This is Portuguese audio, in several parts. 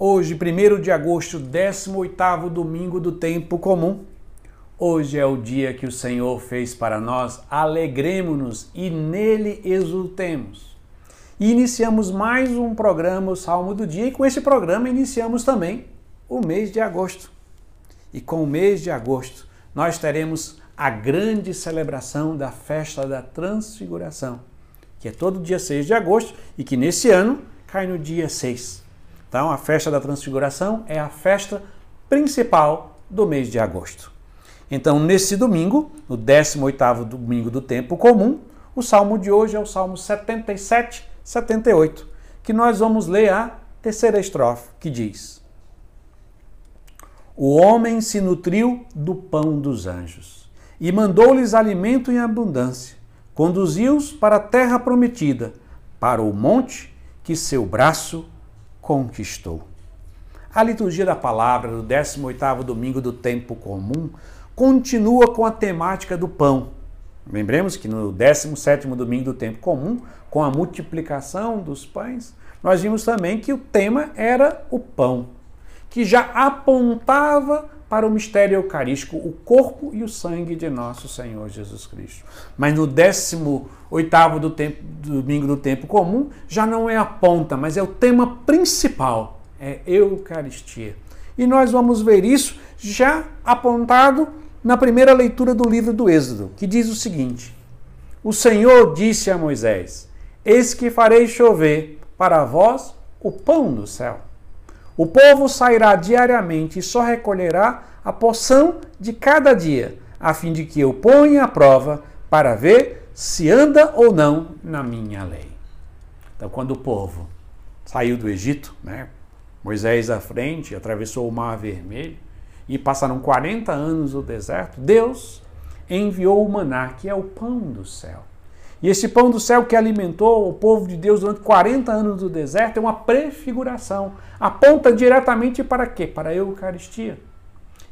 Hoje, 1 de agosto, 18º domingo do tempo comum. Hoje é o dia que o Senhor fez para nós, alegremos-nos e nele exultemos. E iniciamos mais um programa, o Salmo do Dia, e com esse programa iniciamos também o mês de agosto. E com o mês de agosto, nós teremos a grande celebração da festa da Transfiguração, que é todo dia 6 de agosto e que nesse ano cai no dia 6. Então, a festa da Transfiguração é a festa principal do mês de agosto. Então, nesse domingo, no 18º domingo do tempo comum, o salmo de hoje é o Salmo 77, 78, que nós vamos ler a terceira estrofe, que diz: O homem se nutriu do pão dos anjos e mandou-lhes alimento em abundância, conduziu-os para a terra prometida, para o monte que seu braço conquistou. A liturgia da palavra do 18º domingo do tempo comum continua com a temática do pão. Lembremos que no 17º domingo do tempo comum, com a multiplicação dos pães, nós vimos também que o tema era o pão, que já apontava para o mistério eucarístico, o corpo e o sangue de nosso Senhor Jesus Cristo. Mas no 18º do tempo, domingo do tempo comum, já não é a ponta, mas é o tema principal, é Eucaristia. E nós vamos ver isso já apontado na primeira leitura do livro do Êxodo, que diz o seguinte: O Senhor disse a Moisés: Eis que farei chover para vós o pão do céu. O povo sairá diariamente e só recolherá a porção de cada dia, a fim de que eu ponha à prova para ver se anda ou não na minha lei. Então, quando o povo saiu do Egito, né, Moisés à frente, atravessou o Mar Vermelho e passaram 40 anos no deserto, Deus enviou o maná, que é o pão do céu. E esse pão do céu que alimentou o povo de Deus durante 40 anos no deserto é uma prefiguração. Aponta diretamente para quê? Para a Eucaristia.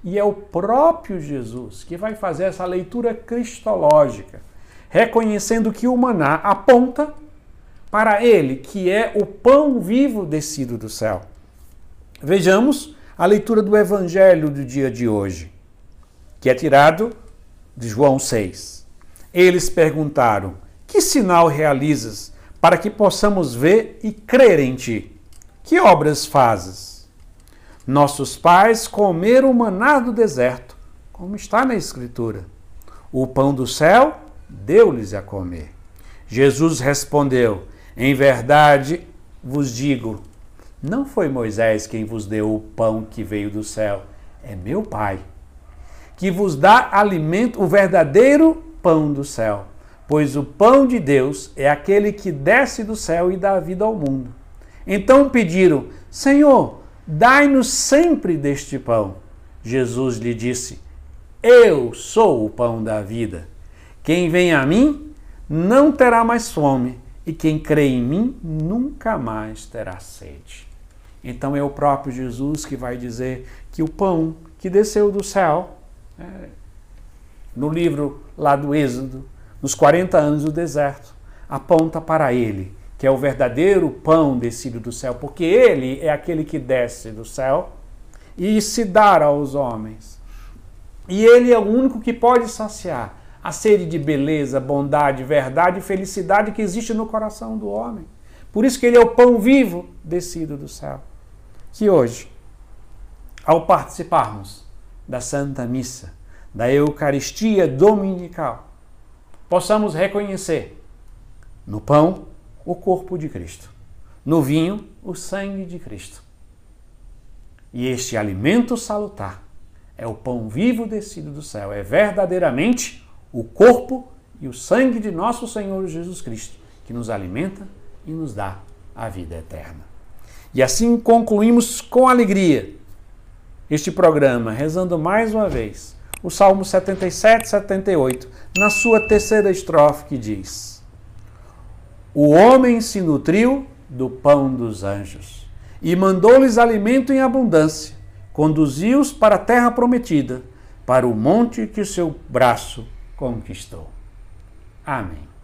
E é o próprio Jesus que vai fazer essa leitura cristológica, reconhecendo que o maná aponta para ele, que é o pão vivo descido do céu. Vejamos a leitura do evangelho do dia de hoje, que é tirado de João 6. Eles perguntaram: que sinal realizas para que possamos ver e crer em ti? Que obras fazes? Nossos pais comeram o maná do deserto, como está na Escritura. O pão do céu deu-lhes a comer. Jesus respondeu: Em verdade vos digo, não foi Moisés quem vos deu o pão que veio do céu, é meu Pai, que vos dá alimento, o verdadeiro pão do céu pois o pão de Deus é aquele que desce do céu e dá vida ao mundo. Então pediram: Senhor, dai-nos sempre deste pão. Jesus lhe disse: Eu sou o pão da vida. Quem vem a mim não terá mais fome, e quem crê em mim nunca mais terá sede. Então é o próprio Jesus que vai dizer que o pão que desceu do céu, é, no livro lá do Êxodo, nos 40 anos do deserto, aponta para ele, que é o verdadeiro pão descido do céu, porque ele é aquele que desce do céu e se dá aos homens. E ele é o único que pode saciar a sede de beleza, bondade, verdade e felicidade que existe no coração do homem. Por isso que ele é o pão vivo descido do céu. Que hoje, ao participarmos da Santa Missa, da Eucaristia Dominical, possamos reconhecer no pão o corpo de Cristo, no vinho o sangue de Cristo. E este alimento salutar é o pão vivo descido do céu, é verdadeiramente o corpo e o sangue de nosso Senhor Jesus Cristo, que nos alimenta e nos dá a vida eterna. E assim concluímos com alegria este programa, rezando mais uma vez o Salmo 77, 78, na sua terceira estrofe, que diz: O homem se nutriu do pão dos anjos e mandou-lhes alimento em abundância, conduziu-os para a terra prometida, para o monte que o seu braço conquistou. Amém.